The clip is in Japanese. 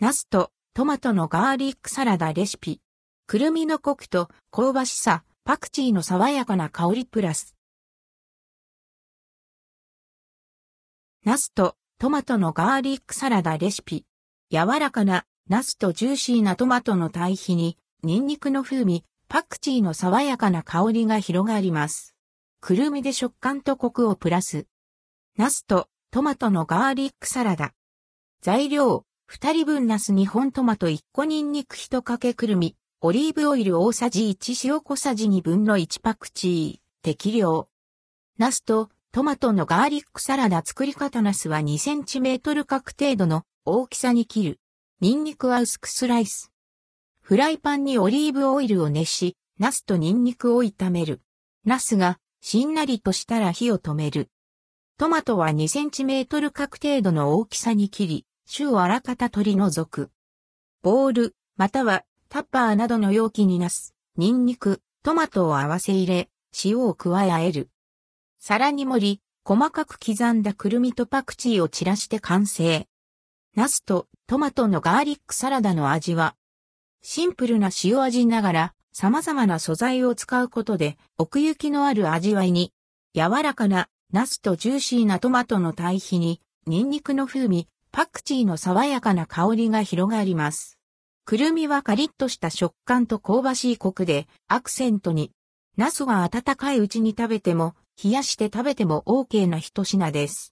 ナスとトマトのガーリックサラダレシピ。くるみのコクと香ばしさ、パクチーの爽やかな香りプラス。ナスとトマトのガーリックサラダレシピ。柔らかなナスとジューシーなトマトの対比に、ニンニクの風味、パクチーの爽やかな香りが広がります。くるみで食感とコクをプラス。ナスとトマトのガーリックサラダ。材料、二人分ナス2本トマト1個ニンニク1かけくるみ、オリーブオイル大さじ1塩小さじ2分の1パクチー、適量。ナスとトマトのガーリックサラダ作り方ナスは2センチメートル角程度の大きさに切る。ニンニクは薄くスライス。フライパンにオリーブオイルを熱し、ナスとニンニクを炒める。ナスがしんなりとしたら火を止める。トマトは2センチメートル角程度の大きさに切り、種をあらかた取り除く。ボール、またはタッパーなどの容器にナス、ニンニク、トマトを合わせ入れ、塩を加えあえる。皿に盛り、細かく刻んだくるみとパクチーを散らして完成。ナスとトマトのガーリックサラダの味は、シンプルな塩味ながら様々な素材を使うことで奥行きのある味わいに、柔らかなナスとジューシーなトマトの対比に、ニンニクの風味、パクチーの爽やかな香りが広がります。くるみはカリッとした食感と香ばしいコクでアクセントに。茄子は温かいうちに食べても、冷やして食べても OK な一品です。